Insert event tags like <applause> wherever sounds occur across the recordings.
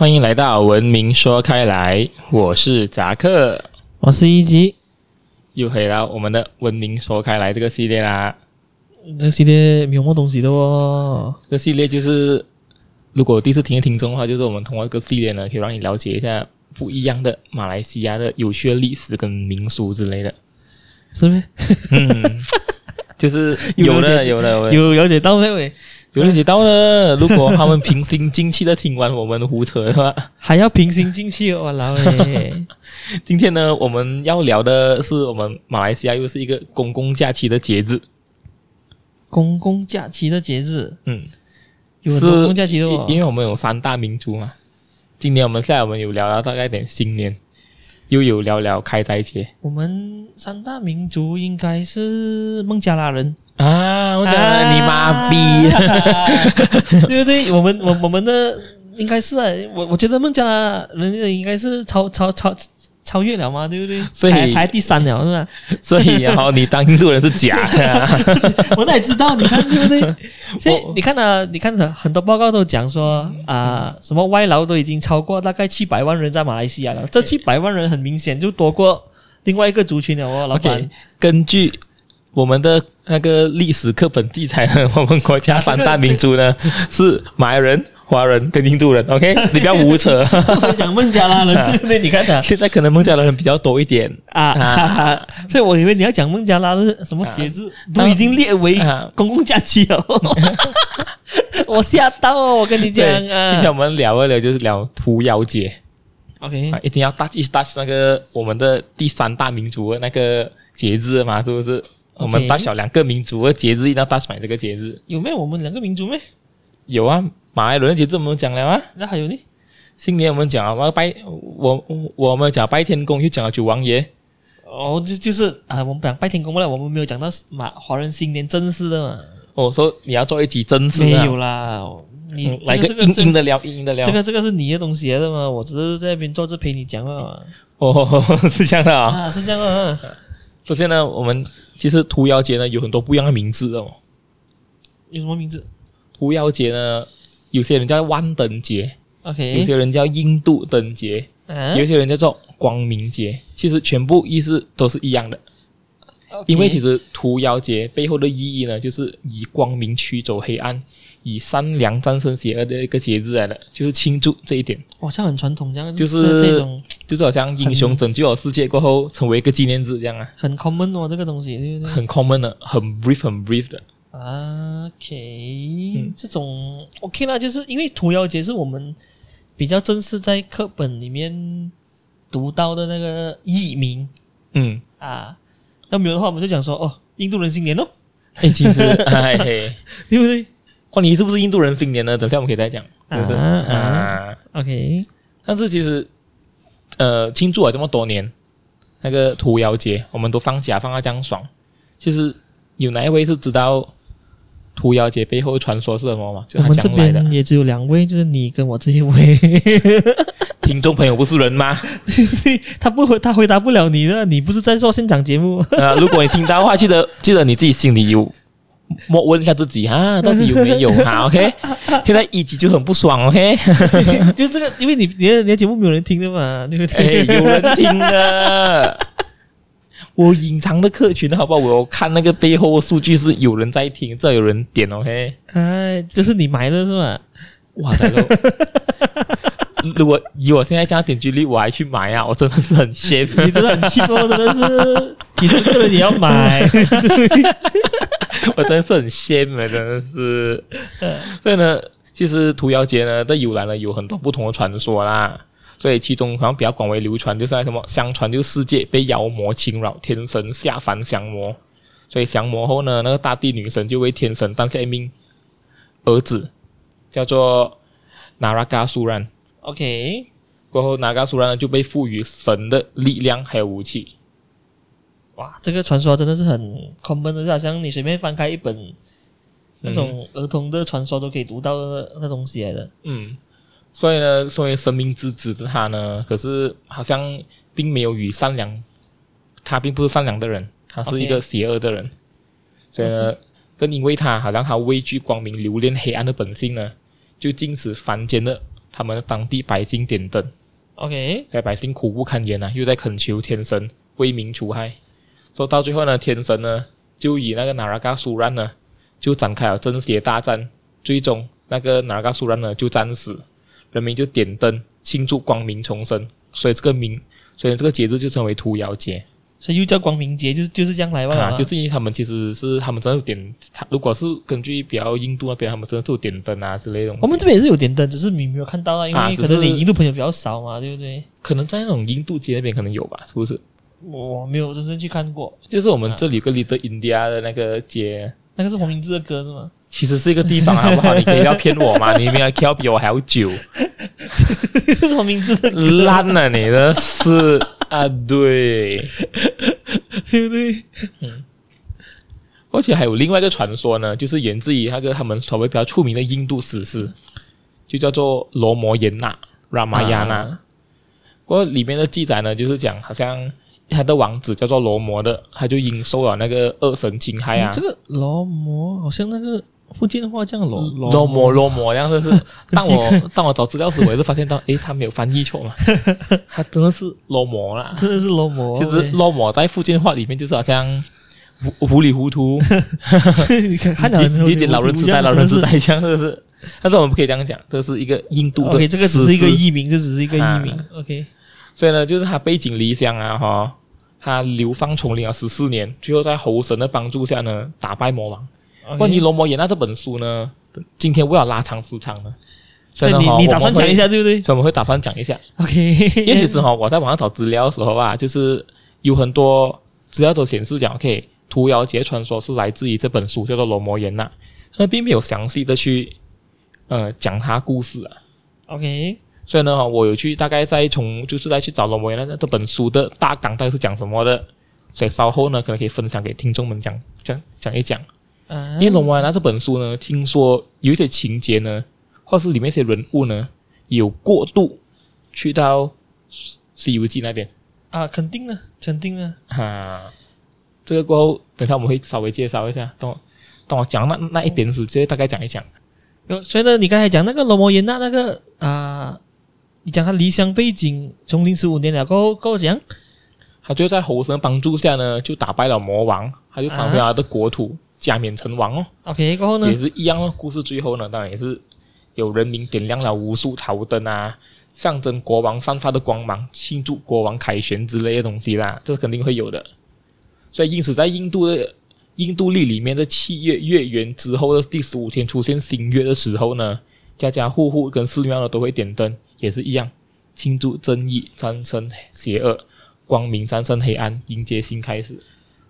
欢迎来到文明说开来，我是扎克，我是一级，又回到我们的文明说开来这个系列啦。这个系列没有什么东西的哦。这个系列就是，如果第一次听的听众的话，就是我们通过这个系列呢，可以让你了解一下不一样的马来西亚的有趣的历史跟民俗之类的，是不是？嗯，就是 <laughs> 有的，有的，有了解到没有？有了解到了，如果他们平心静气的听完我们胡扯的话，<laughs> 还要平心静气哦，老诶。<laughs> 今天呢，我们要聊的是我们马来西亚又是一个公共假期的节日。公共假期的节日，嗯，有公共假期的哦，因为我们有三大民族嘛。今年我们现在我们有聊到大概点新年，又有聊聊开斋节。我们三大民族应该是孟加拉人。啊！我讲了你妈逼，啊、<laughs> 对不对？我们我我们的应该是啊，我我觉得孟加拉人应该是超超超超越了嘛，对不对？所以排，排第三了是吧？<laughs> 所以然后你当印度人是假的，啊，<laughs> 我哪知道？你看对不对？所以你看啊，你看很多报告都讲说啊，什么外劳都已经超过大概七百万人在马来西亚了。这七百万人很明显就多过另外一个族群了哦，老板。Okay, 根据。我们的那个历史课本记载呢，<laughs> 我们国家三大民族呢是马来人、华人跟印度人。OK，你不要胡扯。讲孟加拉人，对 <laughs> 不对？你看他现在可能孟加拉人比较多一点啊，哈哈，所以我以为你要讲孟加拉的什么节日都已经列为公共假期了。<laughs> 我吓到哦！我跟你讲啊，今天我们聊一聊就是聊屠妖节。OK，一定要 touch 一 touch 那个我们的第三大民族的那个节日嘛，是不是？我们大小两个民族的节日，一定要大买这个节日。有没有我们两个民族没？有啊，马来人的节日我们讲了啊。那还有呢？新年我们讲啊，我拜我我们讲拜天公，又讲了九王爷。哦，就就是啊，我们讲拜天公了，我们没有讲到马华人新年正式的嘛。哦，说你要做一集正式的。没有啦，你、嗯、来个硬硬的聊，硬硬的聊。这个这个是你的东西来的嘛，我只是在那边坐着陪你讲啊。哦，<laughs> 是这样的啊，啊是这样啊。首先呢，我们其实屠妖节呢有很多不一样的名字哦。有什么名字？屠妖节呢，有些人叫万灯节，OK，有些人叫印度灯节，啊、有些人叫做光明节。其实全部意思都是一样的。因为其实屠妖节背后的意义呢，就是以光明驱走黑暗。以善良战胜邪恶的一个节日来的，就是庆祝这一点。好像很传统这样，就是这种，就是好像英雄拯救了世界过后，成为一个纪念日这样啊。很 common 哦，这个东西对不对？很 common 的，很 brief，很 brief 的。OK，嗯，这种 OK 啦，就是因为屠妖节是我们比较正式在课本里面读到的那个译名。嗯啊，那没有的话，我们就讲说哦，印度人新年哦。哎，其实 <laughs> 哎嘿，对不对？关你是不是印度人新年呢？等下我们可以再讲。就是啊，啊，OK。但是其实，呃，庆祝了这么多年，那个屠妖节，我们都放假放到这样爽。其实有哪一位是知道屠妖节背后的传说是什么吗？就他讲来的。边也只有两位，就是你跟我这一位。听众朋友不是人吗？<laughs> 他不回，他回答不了你的。你不是在做现场节目啊？如果你听到的话，记得记得你自己心里有。莫问一下自己啊，到底有没有哈？OK，现在一集就很不爽，OK，就这个，因为你你的你的节目没有人听的嘛，对不对？有人听的，我隐藏的客群好不好？我看那个背后的数据是有人在听，这有人点，OK，哎，就是你买的是吧？哇，大哥，如果以我现在这样点击率，我还去买啊，我真的是很 shame，你真的很气哦，<laughs> 真的是几十个人也要买。<laughs> 我真的是很羡慕，真的是。所以呢，其实屠妖节呢在由来呢有很多不同的传说啦。所以其中好像比较广为流传，就是那什么，相传就世界被妖魔侵扰，天神下凡降魔。所以降魔后呢，那个大地女神就为天神诞下一名儿子，叫做纳拉嘎苏兰。OK，过后纳拉嘎苏拉呢就被赋予神的力量还有武器。哇，这个传说真的是很 common 的，就好像你随便翻开一本那种儿童的传说都可以读到的那东西来的。嗯，所以呢，作为神明之子的他呢，可是好像并没有与善良，他并不是善良的人，他是一个邪恶的人。Okay. 所以呢，更因为他好像他畏惧光明，留恋黑暗的本性呢，就禁止凡间的他们当地百姓点灯，OK，在百姓苦不堪言啊，又在恳求天神为民除害，说到最后呢，天神呢就以那个纳拉嘎苏然呢就展开了正邪大战，最终那个纳拉嘎苏然呢就战死，人民就点灯庆祝光明重生，所以这个名，所以这个节日就称为屠妖节。所以又叫光明节，就是就是这样来吧？啊，就是因为他们其实是他们真的有点，他如果是根据比较印度那边，他们真的是有点灯啊之类的。我们这边也是有点灯，只是你没有看到啊，因为可能你印度朋友比较少嘛，对不对？可能在那种印度街那边可能有吧，是不是？我没有真正去看过，就是我们这里有个 Little India 的那个街，那个是黄明志的歌是吗？<laughs> 其实是一个地方，好不好？你可以不要骗我嘛？<laughs> 你明明 Q 比我还要久，<laughs> 这是黄明志的歌烂了，你的是啊，对。<laughs> 对不对？嗯，而且还有另外一个传说呢，就是源自于那个他们所谓比较出名的印度史诗，就叫做《罗摩衍那》（Ramayana）。不过里面的记载呢，就是讲好像他的王子叫做罗摩的，他就因受了那个恶神侵害啊。这个罗摩好像那个福建话这样罗罗摩罗摩这样，就是 <laughs> 当我当我找资料时，我也是发现到，诶，他没有翻译错嘛，<laughs> 他真的是罗摩啦，真的是罗摩。其实罗摩在福建话里面就是好像糊糊里糊涂，你 <laughs> 看看到有点老人痴呆，老人痴呆这样，是不是？但是我们不可以这样讲，这是一个印度的。OK，这个只是一个译名，这只是一个译名。OK。所以呢，就是他背井离乡啊，哈，他流放丛林啊十四年，最后在猴神的帮助下呢，打败魔王。关于《罗摩衍那》这本书呢，今天为了拉长时长呢，所以你你打算讲一下对不对？所以我们会打算讲一下。OK，因为其实哈，我在网上找资料的时候啊，就是有很多资料都显示讲，OK，屠妖节传说是来自于这本书，叫做《罗摩衍那》，那并没有详细的去呃讲他故事啊。OK。所以呢，我有去大概再从就是再去找罗摩衍那这本书的大纲到底是讲什么的，所以稍后呢可能可以分享给听众们讲讲讲一讲。嗯，因为罗摩衍那这本书呢，听说有一些情节呢，或是里面一些人物呢，有过度去到《西游记》那边啊，肯定的，肯定的。哈、啊，这个过后，等下我们会稍微介绍一下，等我等我讲那那一边时，就会大概讲一讲。所以呢，你刚才讲那个罗摩衍那那个啊。你讲他离乡背景，从零十五年了，过后过后讲，他就在猴神帮助下呢，就打败了魔王，他就返回他的国土，加冕成王哦。OK，过后呢，也是一样哦。故事最后呢，当然也是有人民点亮了无数头灯啊，象征国王散发的光芒，庆祝国王凯旋之类的东西啦，这肯定会有的。所以因此，在印度的印度历里面的七月月圆之后的第十五天出现新月的时候呢，家家户户跟寺庙呢都会点灯。也是一样，庆祝正义战胜邪恶，光明战胜黑暗，迎接新开始。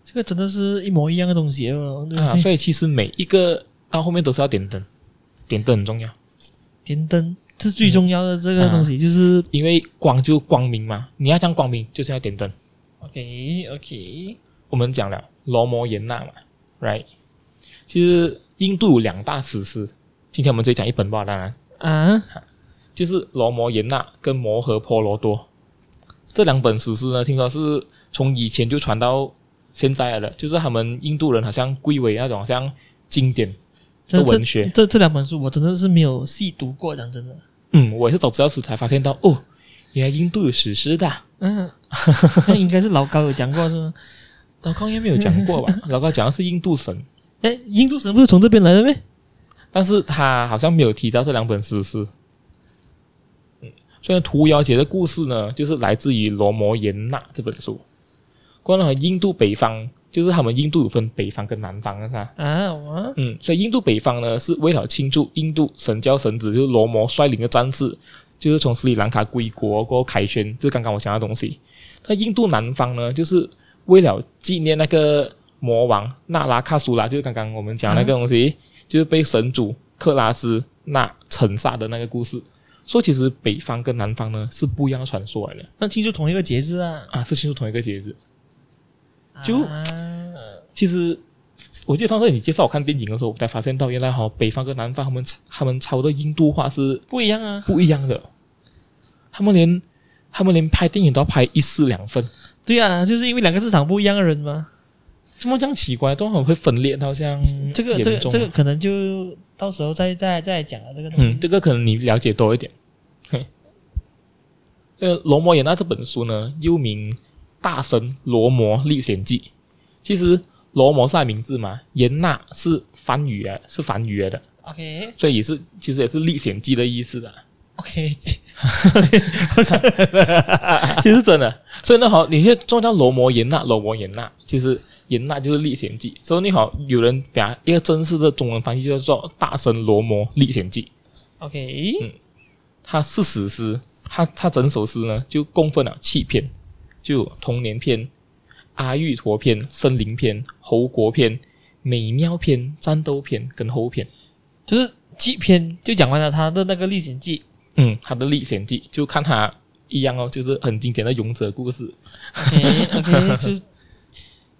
这个真的是一模一样的东西哦。对啊，所以其实每一个到后面都是要点灯，点灯很重要。点灯是最重要的这个东西，嗯、就是因为光就光明嘛，你要讲光明，就是要点灯。OK OK，我们讲了罗摩衍那嘛，Right？其实印度有两大史诗，今天我们就讲一本吧，当然啊。就是《罗摩衍那》跟《摩诃婆罗多》这两本史诗呢，听说是从以前就传到现在了的。就是他们印度人好像归为那种好像经典的文学。这这，这两本书我真的是没有细读过，讲真的。嗯，我也是找资料时才发现到，哦，原来印度有史诗的。嗯，<laughs> 那应该是老高有讲过是吗？老高应该没有讲过吧？<laughs> 老高讲的是印度神。哎，印度神不是从这边来的吗？但是他好像没有提到这两本史诗。嗯，虽然屠妖节的故事呢，就是来自于《罗摩衍那》这本书。关了印度北方，就是他们印度有分北方跟南方，的噻？啊，我嗯，所以印度北方呢，是为了庆祝印度神教神子，就是罗摩率领的战士，就是从斯里兰卡归国过后凯旋，就刚刚我讲的东西。那印度南方呢，就是为了纪念那个魔王那拉卡苏拉，就是刚刚我们讲那个东西，啊、就是被神主克拉斯那惩杀的那个故事。说其实北方跟南方呢是不一样的传说来的，那庆祝同一个节日啊啊，是庆祝同一个节日。就、啊、其实我记得上次你介绍我看电影的时候，我才发现到原来哈北方跟南方他们他们抄的印度话是不一样啊，不一样的。他们连他们连拍电影都要拍一式两份。对啊，就是因为两个市场不一样的人嘛。怎么这样奇怪？都很会分裂，好像这个这个这个可能就到时候再再再讲了这个东西。嗯，这个可能你了解多一点。呃，《罗摩衍那》这本书呢，又名《大神罗摩历险记》。其实“罗摩”是他名字嘛，“衍那”是梵语啊，是梵语来的。OK，所以也是，其实也是历险记的意思的。OK，<laughs> 其实真的。所以那，好，你现在做叫罗摩衍那，罗摩衍那，其实衍那就是历险记。所以你好，有人把一个正式的中文翻译叫做《大神罗摩历险记》。OK，嗯，它是史诗。他他整首诗呢，就共分了七篇，就童年篇、阿育陀篇、森林篇、侯国篇、美妙篇、战斗篇跟后篇，就是七篇就讲完了他的那个历险记。嗯，他的历险记就看他一样哦，就是很经典的勇者故事。OK OK，<laughs> 就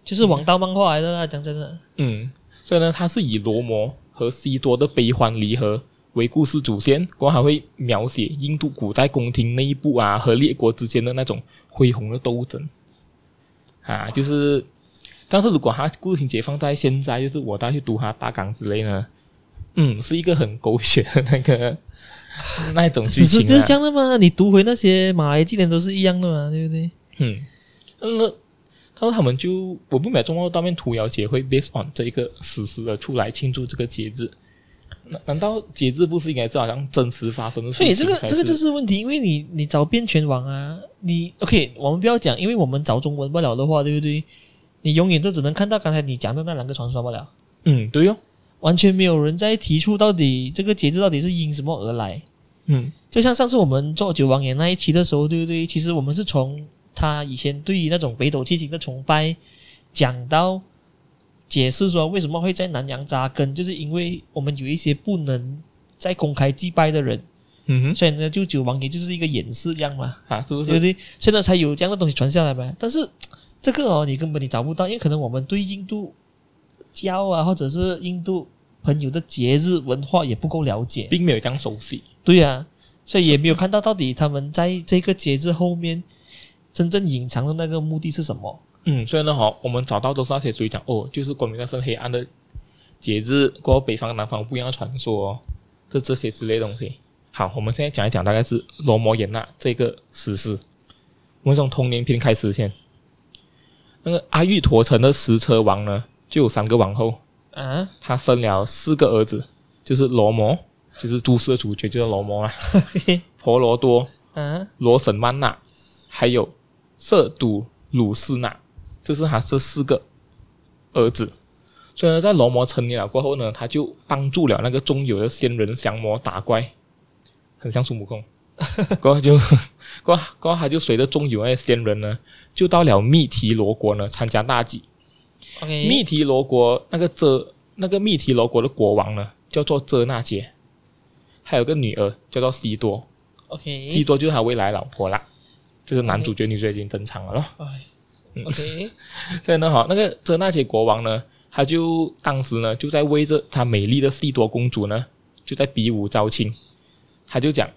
就是王道漫画来的啦，讲真的。嗯，所以呢，他是以罗摩和西多的悲欢离合为故事主线，过后还会描写印度古代宫廷内部啊和列国之间的那种恢宏的斗争啊，就是，但是如果他故事情节放在现在，就是我再去读他大纲之类呢，嗯，是一个很狗血的那个 <laughs> 那一种剧情啊，就是这样的嘛，你读回那些马来纪念都是一样的嘛，对不对？嗯，那他说他们就我不买中国大面屠妖节会 based on 这一个史实的出来庆祝这个节日。难道节制不是应该是好像真实发生的事情？所以这个这个就是问题，因为你你找遍全网啊，你 OK，我们不要讲，因为我们找中文不了的话，对不对？你永远都只能看到刚才你讲的那两个传说不了。嗯，对哟、哦，完全没有人在提出到底这个节制到底是因什么而来。嗯，就像上次我们做九王爷那一期的时候，对不对？其实我们是从他以前对于那种北斗七星的崇拜讲到。解释说为什么会在南洋扎根，就是因为我们有一些不能再公开祭拜的人，嗯哼，所以呢，就九王爷就是一个掩饰这样嘛，啊，是不是？对不对？现在才有这样的东西传下来嘛。但是这个哦，你根本你找不到，因为可能我们对印度教啊，或者是印度朋友的节日文化也不够了解，并没有这样熟悉。对呀、啊，所以也没有看到到底他们在这个节日后面真正隐藏的那个目的是什么。嗯，所以呢，好，我们找到都是那些属于讲哦，就是光明战胜黑暗的节日，过后北方南方不一样的传说，哦，这这些之类的东西。好，我们现在讲一讲，大概是罗摩衍那这个史诗。我们从童年篇开始先。那个阿育陀城的十车王呢，就有三个王后，啊，他生了四个儿子，就是罗摩，就是都市的主角，就是罗摩啊，<laughs> 婆罗多，啊，罗什曼那，还有色都鲁斯那。就是他这四个儿子，所以呢，在罗摩成年了过后呢，他就帮助了那个中有的仙人降魔打怪，很像孙悟空。<laughs> 过后就 <laughs> 过后过后他就随着中有那些仙人呢，就到了密提罗国呢参加大祭。密提罗国那个遮那个密提罗国的国王呢，叫做遮那杰，还有个女儿叫做西多。OK，西多就是他未来老婆啦，就是男主角女主角已经登场了咯。Okay. OK，所以呢，<laughs> 好，那个遮那杰国王呢，他就当时呢就在为着他美丽的西多公主呢，就在比武招亲。他就讲，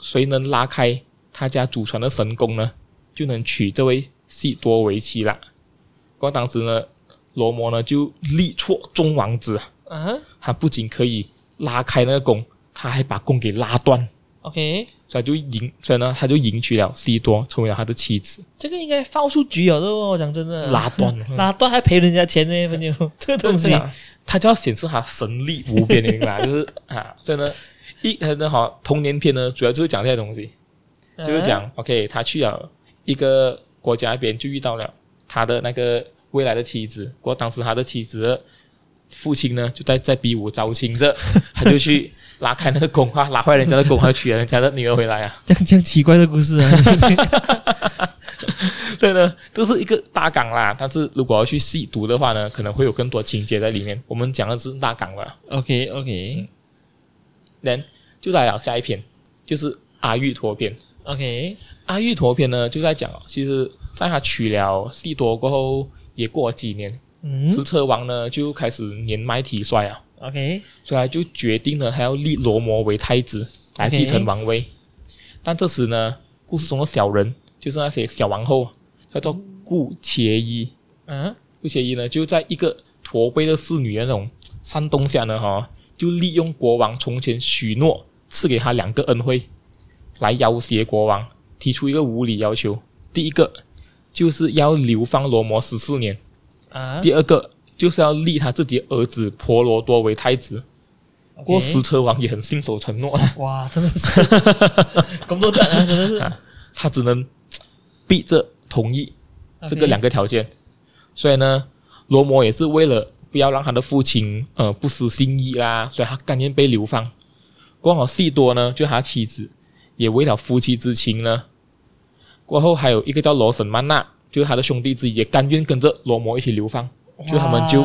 谁能拉开他家祖传的神功呢，就能娶这位西多为妻啦。不过当时呢，罗摩呢就力挫众王子，啊、uh，huh. 他不仅可以拉开那个弓，他还把弓给拉断。OK，所以就迎，所以呢，他就迎娶了西多，成为了他的妻子。这个应该放出局了，我讲真的，拉断，<laughs> 拉断还赔人家钱呢，<laughs> 朋友，这个东西，他就要显示他神力无边，明白？就是啊，所以呢，一很好，童年片呢，主要就是讲这些东西，就是讲、啊、，OK，他去了一个国家那边，就遇到了他的那个未来的妻子，不过当时他的妻子。父亲呢，就在在逼我招亲着，<laughs> 他就去拉开那个弓啊，拉坏人家的弓，还娶了人家的女儿回来啊，<laughs> 这样这样奇怪的故事啊。<laughs> 对呢，这是一个大纲啦。但是如果要去细读的话呢，可能会有更多情节在里面。我们讲的是大纲了。OK OK，那、嗯、就来了下一篇，就是阿育陀篇。OK，阿育陀篇呢就在讲，其实在他娶了西多过后，也过了几年。十车王呢就开始年迈体衰啊，OK，所以他就决定了他要立罗摩为太子来继承王位。但这时呢，故事中的小人就是那些小王后，叫做顾切伊。嗯，顾切伊呢就在一个驼背的侍女的那种煽动下呢，哈，就利用国王从前许诺赐给他两个恩惠，来要挟国王，提出一个无理要求。第一个就是要流放罗摩十四年，啊，第二个就是要立他自己儿子婆罗多为太子。不过石车王也很信守承诺了。哇，真的是工作蛋啊，真的是、啊，他只能逼着同意这个两个条件。所以呢，罗摩也是为了不要让他的父亲呃不失心意啦，所以他甘愿被流放。过好细多呢，就他妻子也为了夫妻之情呢。过后还有一个叫罗什曼那，就是他的兄弟自己，也甘愿跟着罗摩一起流放。就他们就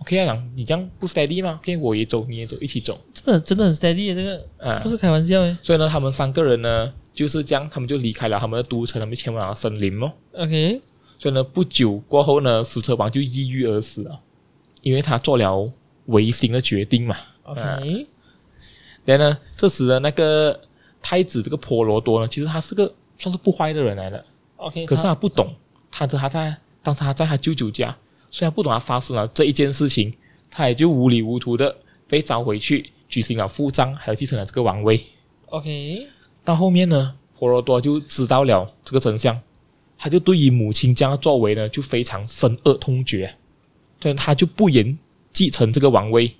OK 啊，你这样不 steady 吗？OK，我也走，你也走，一起走。真的真的很 steady 这个啊，不是开玩笑诶。所以呢，他们三个人呢就是这样，他们就离开了他们的都城，他们前往了森林哦。OK。所以呢，不久过后呢，石车王就抑郁而死了，因为他做了违心的决定嘛。OK。然后呢，这时的那个太子这个婆罗多呢，其实他是个算是不坏的人来的。OK。可是他不懂，他这他在当时他在他舅舅家，虽然不懂他发生了这一件事情，他也就糊里糊涂的被召回去举行了父葬，还有继承了这个王位。OK。到后面呢，婆罗多就知道了这个真相。他就对于母亲这样的作为呢，就非常深恶痛绝，所以他就不言继承这个王位。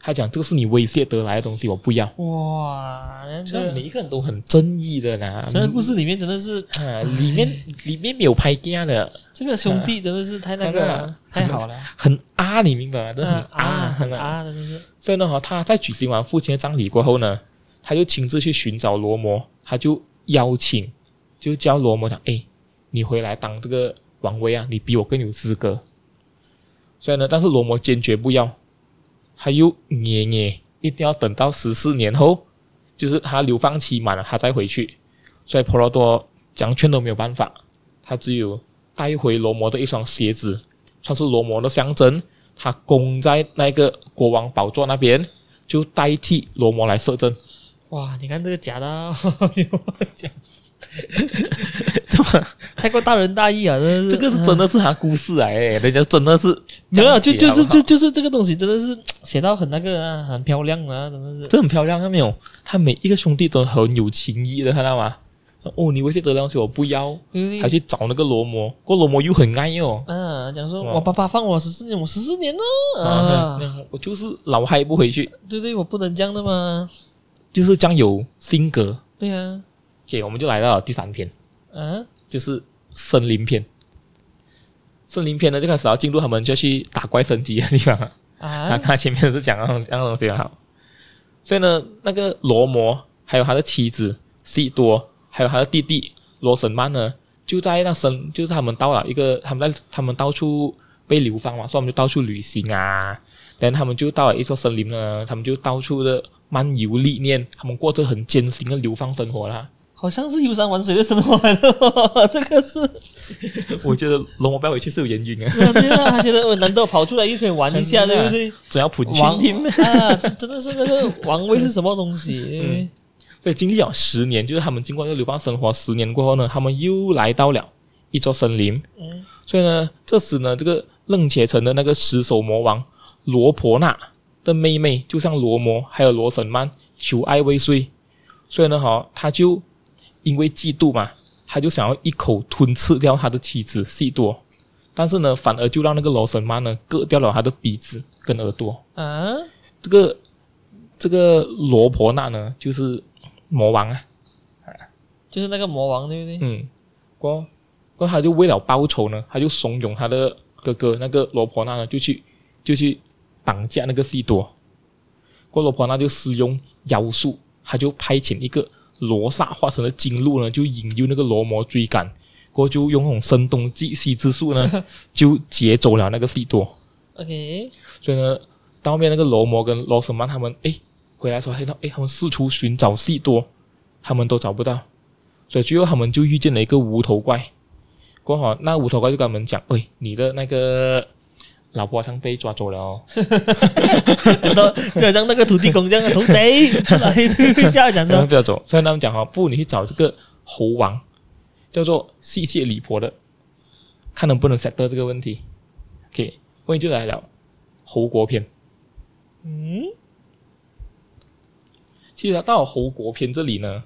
他讲：“这个是你威胁得来的东西，我不要。”哇，这每一个人都很正义的啦。这个故事里面真的是，啊，里面里面没有拍架的。这个兄弟真的是太那个了，太好了，很啊，你明白吗？真的很啊，很啊，真的是。所以呢，他在举行完父亲的葬礼过后呢，他就亲自去寻找罗摩，他就邀请，就叫罗摩讲：“哎。”你回来当这个王位啊？你比我更有资格。所以呢，但是罗摩坚决不要，他又捏捏，一定要等到十四年后，就是他流放期满了，他再回去。所以婆罗多讲劝都没有办法，他只有带回罗摩的一双鞋子，算是罗摩的象征。他供在那个国王宝座那边，就代替罗摩来摄政。哇，你看这个假的，啊，<laughs> 讲。<laughs> <laughs> 太过大仁大义啊！这这个是真的是他故事哎，人家真的是没有，就就是就就是这个东西真的是写到很那个啊，很漂亮啊，真的是这很漂亮，看没有？他每一个兄弟都很有情义的，看到吗？哦，你威胁得了东西我不要，他去找那个罗摩，过罗摩又很爱哦。嗯，讲说我爸爸放我十四年，我十四年了啊，我就是老害不回去。对对，我不能这样的嘛，就是这样有性格。对啊。OK，我们就来到了第三篇，嗯、啊，就是森林篇。森林篇呢，就开始要进入他们就去打怪升级的地方啊。看他前面是讲那种这样东西好，所以呢，那个罗摩还有他的妻子西多，还有他的弟弟罗什曼呢，就在那森，就是他们到了一个，他们在他们到处被流放嘛，所以我们就到处旅行啊。然后他们就到了一座森林呢，他们就到处的漫游历练，他们过着很艰辛的流放生活啦。好像是游山玩水的生活来的，<laughs> 这个是，我觉得罗摩不要回去是有原因啊。对啊，他觉得我难道跑出来又可以玩一下，<laughs> 对不对？总要普军听啊，这真的是那个王位是什么东西？<laughs> 嗯，所以经历了十年，就是他们经过这个流放生活十年过后呢，他们又来到了一座森林。嗯，所以呢，这时呢，这个楞伽城的那个石首魔王罗婆那的妹妹，就像罗摩还有罗什曼求爱未遂，所以呢，哈，他就。因为嫉妒嘛，他就想要一口吞吃掉他的妻子西多，但是呢，反而就让那个罗什曼呢割掉了他的鼻子跟耳朵。啊，这个这个罗婆那呢，就是魔王啊，就是那个魔王对不对？嗯，过过他就为了报仇呢，他就怂恿他的哥哥那个罗婆那呢，就去就去绑架那个西多。过罗婆那就使用妖术，他就派遣一个。罗刹化成了金鹿呢，就引诱那个罗摩追赶，过后就用那种声东击西之术呢，<laughs> 就劫走了那个西多。OK，所以呢，到后面那个罗摩跟罗什曼他们哎回来的时候，看到哎他们四处寻找西多，他们都找不到，所以最后他们就遇见了一个无头怪。过后那无头怪就跟他们讲：“喂，你的那个。”老婆好像被抓走了哦，<laughs> 就好像那个土地公这样的，徒弟出来，<laughs> 这样讲说不要走。所以他们讲哈，不，你去找这个猴王，叫做悉谢李婆的，看能不能 settle 这个问题。OK，问题就来了，猴国篇。嗯，其实到了猴国篇这里呢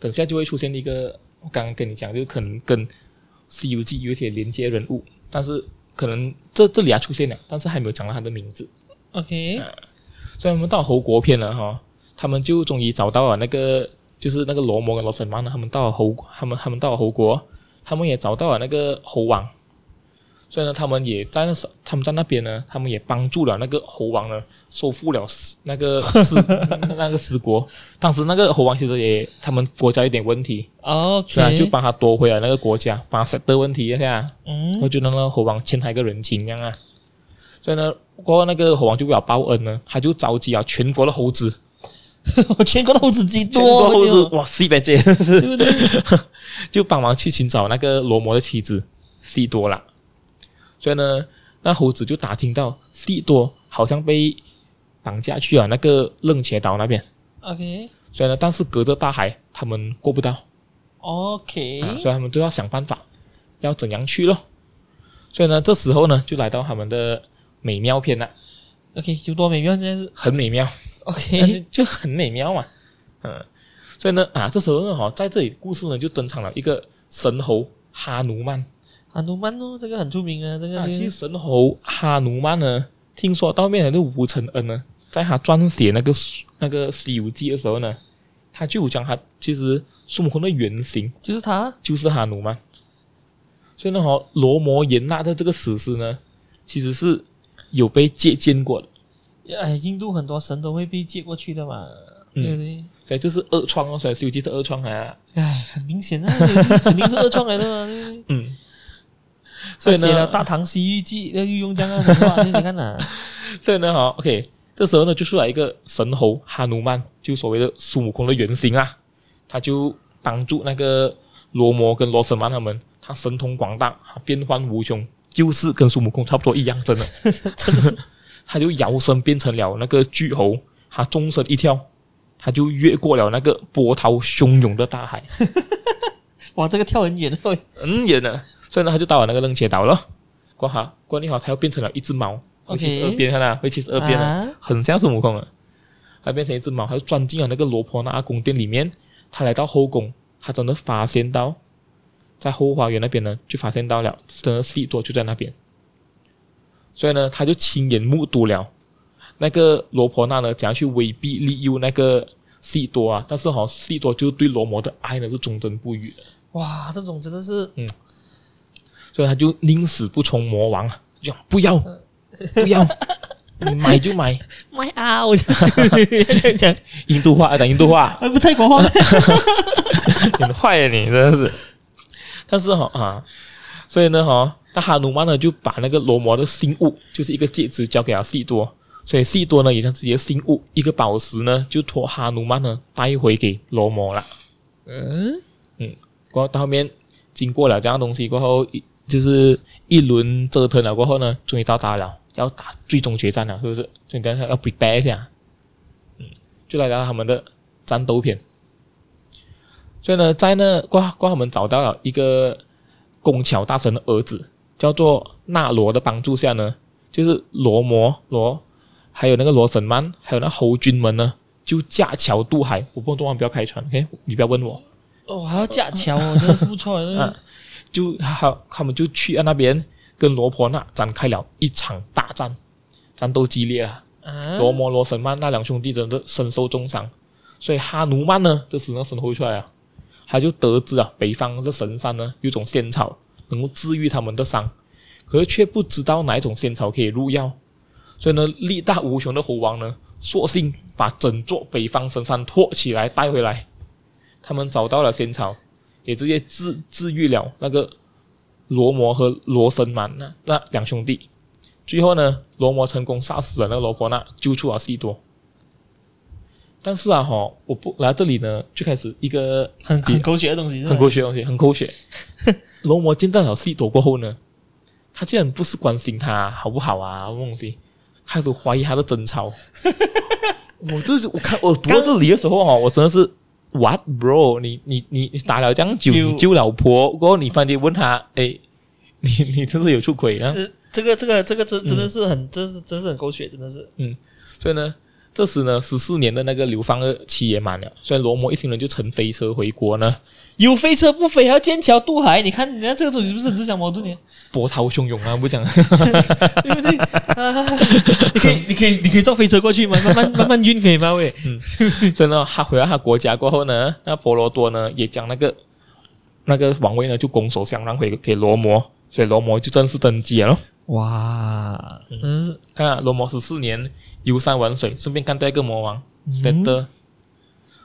等下就会出现一个，我刚刚跟你讲，就可能跟《西游记》有一些连接人物，但是可能这这里啊出现了，但是还没有讲到他的名字。OK，啊，所以我们到侯国篇了哈，他们就终于找到了那个，就是那个罗摩跟罗生门呢，他们到了侯，他们他们到了侯国，他们也找到了那个侯王。所以呢，他们也在那时，他们在那边呢，他们也帮助了那个猴王呢，收复了那个 <laughs> 失那个失国。当时那个猴王其实也，他们国家有点问题，OK，所以就帮他夺回了那个国家，帮他的问题一下。嗯，我觉得那个侯王欠他一个人情，一样啊。所以呢，过后那个猴王就为了报恩呢，他就召集了全国的猴子，<laughs> 全国的猴子几多？全国猴子哇，四百只，对不对？<laughs> 就帮忙去寻找那个罗摩的妻子西多了。所以呢，那猴子就打听到西多好像被绑架去了那个楞伽岛那边。OK。所以呢，但是隔着大海，他们过不到。OK。啊，所以他们都要想办法，要怎样去咯。所以呢，这时候呢，就来到他们的美妙篇了。OK，有多美妙？现在是很美妙。OK，<laughs> 就很美妙嘛。嗯。所以呢，啊，这时候呢，哈，在这里故事呢，就登场了一个神猴哈努曼。哈努曼哦，这个很出名啊，这个、啊。其实神猴哈努曼呢，听说到面来的吴承恩呢，在他撰写那个那个《西游记》的时候呢，他就讲他其实孙悟空的原型就是他，就是哈努曼。所以呢，哈罗摩衍那的这个史诗呢，其实是有被借鉴过的。哎，印度很多神都会被借过去的嘛，嗯、对不对？所以这是二创哦，所以《西游记》是二创啊。哎，很明显啊，肯定是二创来的嘛。嗯。<laughs> 所以呢，写了《大唐西域记》要御用这样啊什么？<laughs> 你看呐，所以呢，好，OK，这时候呢，就出来一个神猴哈努曼，就所谓的孙悟空的原型啊，他就帮助那个罗摩跟罗什曼他们，他神通广大，变幻无穷，就是跟孙悟空差不多一样，真的，真的，他就摇身变成了那个巨猴，他纵身一跳，他就越过了那个波涛汹涌的大海，<laughs> 哇，这个跳很远，很远的。所以呢，他就到了那个楞伽岛了。过好，过你好，他又变成了一只猫，尤其是二边，看到会七十二变了，很像孙悟空啊。他变成一只猫，他就钻进了那个罗婆那宫殿里面。他来到后宫，他真的发现到，在后花园那边呢，就发现到了真的西多就在那边。所以呢，他就亲眼目睹了那个罗婆那呢，怎样去威逼利诱那个西多啊。但是好像西多就对罗摩的爱呢是忠贞不渝的。哇，这种真的是嗯。所以他就宁死不从魔王，就讲不要，不要，你买就买，买啊！我讲 <laughs> 印度话，讲印度话，不泰国话，<laughs> 很坏啊你，真的是。但是哈啊，所以呢哈，那哈努曼呢就把那个罗摩的信物，就是一个戒指，交给了西多，所以西多呢也将自己的信物，一个宝石呢，就托哈努曼呢带回给罗摩了。嗯嗯，过后到后面经过了这样东西过后。就是一轮折腾了过后呢，终于到达了，要打最终决战了，是不是？所以等下要 prepare 一下，嗯，就来到他们的战斗片。所以呢，在那过过后，我们找到了一个工巧大神的儿子，叫做纳罗的帮助下呢，就是罗摩罗，还有那个罗什曼，还有那侯军们呢，就架桥渡海。我不懂，不要开船，OK？你不要问我。哦，还要架桥哦，真的是不错啊。就他他们就去那边跟罗婆那展开了一场大战，战斗激烈啊！罗摩罗什曼那两兄弟真的身受重伤，所以哈努曼呢，这时呢生活出来啊，他就得知啊北方的神山呢有种仙草能够治愈他们的伤，可是却不知道哪一种仙草可以入药，所以呢力大无穷的猴王呢，索性把整座北方神山托起来带回来，他们找到了仙草。也直接治治愈了那个罗摩和罗生门那那两兄弟。最后呢，罗摩成功杀死了那个罗婆那，救出了西多。但是啊，哈，我不来这里呢，就开始一个很很狗血的东西，很狗血的东西，很狗血。罗摩见到了西多过后呢，他竟然不是关心他好不好啊，什么东西，开始怀疑他的贞操。<laughs> 我就是我看我读到这里的时候啊，我真的是。What bro？你你你你打了这样久，你救老婆，过后你反正问他，哎，<laughs> 你 <laughs> 你真是有出轨啊？这个这个这个真真的是很，真是真是很狗血，真的是。嗯，所以呢，这时呢，十四年的那个流放的期也满了，所以罗摩一行人就乘飞车回国呢。有飞车不飞，还要建桥渡海？你看，人家这个东西是不是很自相矛盾呢？波涛汹涌啊，不讲，<laughs> 对不对？啊、你可以，你可以，你可以坐飞车过去吗？慢慢慢慢运可以吗？喂，嗯，真的，他回到他国家过后呢，那婆罗多呢也将那个那个王位呢就拱手相让回给罗摩，所以罗摩就正式登基了。哇，嗯，看啊，罗摩十四年游山玩水，顺便干掉一个魔王，是、嗯、的。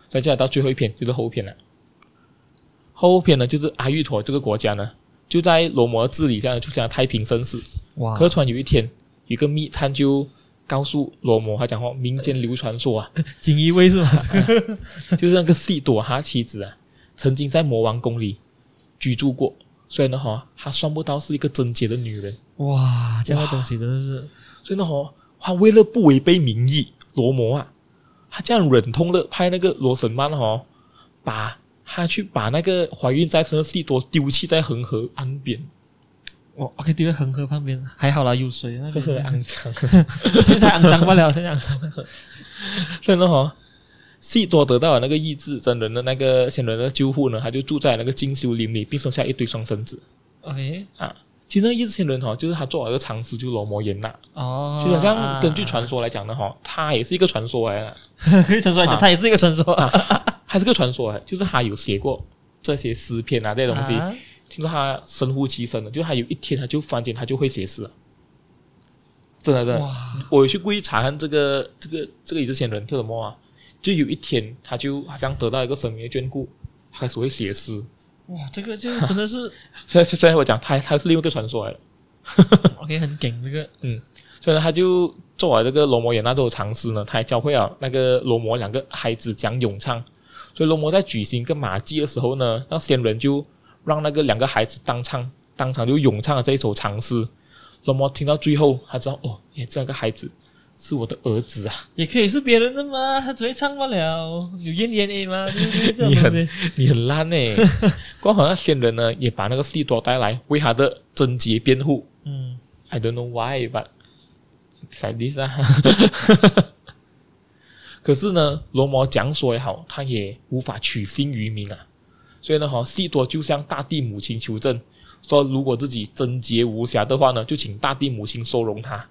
再接下来到最后一篇就是后篇了。后篇呢，就是阿育陀这个国家呢，就在罗摩治理下就这样太平盛世。哇！可突然有一天，有一个密探就告诉罗摩，他讲话民间流传说啊，<laughs> 锦衣卫是吗？<laughs> 就是那个细朵哈妻子啊，曾经在魔王宫里居住过，所以呢哈，她算不到是一个贞洁的女人。哇，这样的东西真的是，所以呢哈，他为了不违背民意，罗摩啊，他这样忍痛的派那个罗什曼哈把。他去把那个怀孕在身的西多丢弃在恒河岸边，我，OK，丢在恒河旁边，还好啦，有水，那个很肮脏，<laughs> 现在肮脏不了，现在肮脏。<laughs> 所以呢，哈，悉多得到了那个意志真人的那个仙人的救护呢，他就住在那个静修林里，并生下一堆双生子。OK，啊，其实那意志仙人哈，就是他做了一个长师，就是罗摩衍那。哦，就好像根据传说来讲的哈，他也是一个传说来的。可 <laughs> 以传说来讲，他也是一个传说。还是个传说，就是他有写过这些诗篇啊，这些东西。啊、听说他神乎其神的，就他有一天他就忽然间他就会写诗了，真的真的。哇我有去故意查看这个这个这个意志仙人叫什么啊？就有一天他就好像得到一个神明的眷顾，开始会写诗。哇，这个就真的是。<laughs> 虽然虽然我讲他他是另外一个传说来的。<laughs> OK，很顶这个，嗯，所以呢，他就做了这个罗摩衍那这首长诗呢，他还教会了那个罗摩两个孩子讲咏唱。所以罗摩在举行一个马祭的时候呢，那仙人就让那个两个孩子当唱，当场就咏唱了这一首长诗。罗摩听到最后，他知道哦，耶，这两个孩子是我的儿子啊，也可以是别人的吗？他只会唱不了，有 DNA 吗？<laughs> 你很你很烂诶。<laughs> 刚好那仙人呢，也把那个悉朵带来为他的贞洁辩护。嗯，I don't know why，but like this 啊。<laughs> 可是呢，罗摩讲说也好，他也无法取信于民啊。所以呢，哈，西多就向大地母亲求证，说如果自己贞洁无瑕的话呢，就请大地母亲收容他。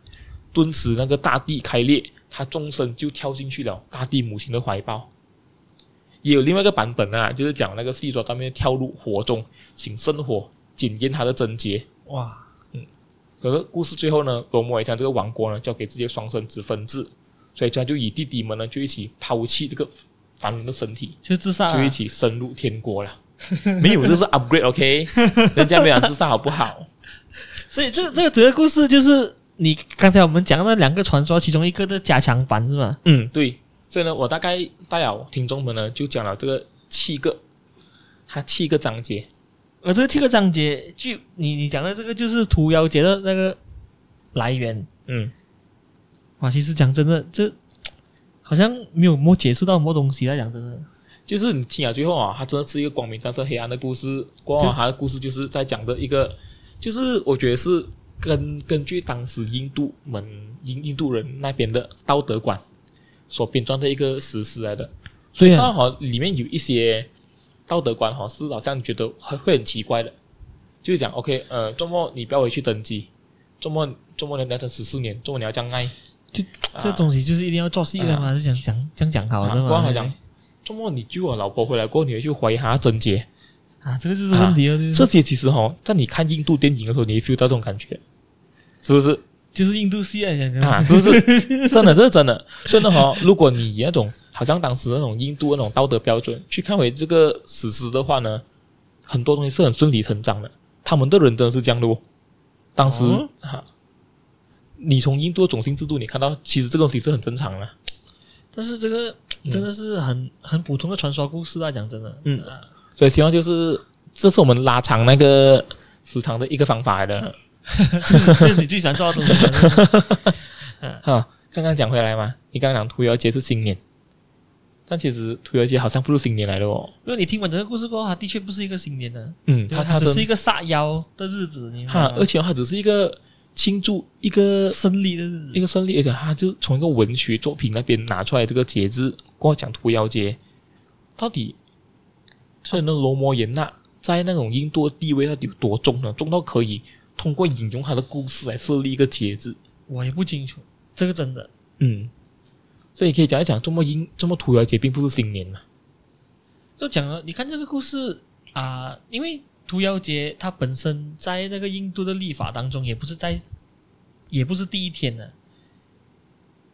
顿时，那个大地开裂，他纵身就跳进去了大地母亲的怀抱。也有另外一个版本啊，就是讲那个细爪当面跳入火中，请圣火检验他的贞洁。哇，嗯。可是故事最后呢，罗摩也将这个王国呢交给自己的双生子分治。所以他就与弟弟们呢，就一起抛弃这个凡人的身体，就自杀，就一起升入天国了。<laughs> 没有，这是 upgrade，OK？<laughs> Okay? 人家没有自杀，好不好？<laughs> 所以这这个整个故事就是你刚才我们讲的两个传说其中一个的加强版，是吗？嗯，对。所以呢，我大概代表听众们呢，就讲了这个七个，它七个章节。而这个七个章节，就你你讲的这个就是屠妖节的那个来源。嗯。哇，其实讲真的，这好像没有么解释到什么东西来讲真的，就是你听了，最后啊，它真的是一个光明战胜黑暗的故事。过后它的故事就是在讲的一个，就是我觉得是根根据当时印度们印印度人那边的道德观所编撰的一个史诗来的。所以它好里面有一些道德观哈，是好像觉得会会很奇怪的，就是讲 OK，呃，周末你不要回去登记，周末周末你要等十四年，周末你要这样爱。就这东西就是一定要做戏的嘛？是讲讲讲讲好的嘛？刚好讲，周末你救我老婆回来过后，你会去怀疑她贞洁啊？这个就是问题了。这些其实哈，在你看印度电影的时候，你会 feel 到这种感觉，是不是？就是印度戏啊，啊，是不是？<laughs> 真的，这是真的。所以呢，哈，如果你以那种好像当时那种印度那种道德标准去看回这个史诗的话呢，很多东西是很顺理成章的。他们的人真的是这样的哦。当时哈。你从印度的种姓制度，你看到其实这个东西是很正常的，但是这个真的是很、嗯、很普通的传说故事啊，讲真的，嗯，所以希望就是这是我们拉长那个时长的一个方法来的，<laughs> 这是你最想做的东西。<laughs> 哈，刚刚讲回来嘛，你刚刚讲屠妖节是新年，但其实屠妖节好像不是新年来的哦。因为你听完整个故事过后，它的确不是一个新年的，嗯，它它只是一个杀妖的日子，你哈，而且它只是一个。庆祝一个胜利的日子，一个胜利，而且它就从一个文学作品那边拿出来这个节日，跟我讲屠妖节，到底所以那罗摩衍那在那种印度的地位到底有多重呢？重到可以通过引用他的故事来设立一个节日？我也不清楚，这个真的，嗯，所以可以讲一讲，这么印这么屠妖节并不是新年嘛？就讲了，你看这个故事啊、呃，因为屠妖节它本身在那个印度的历法当中，也不是在，也不是第一天的。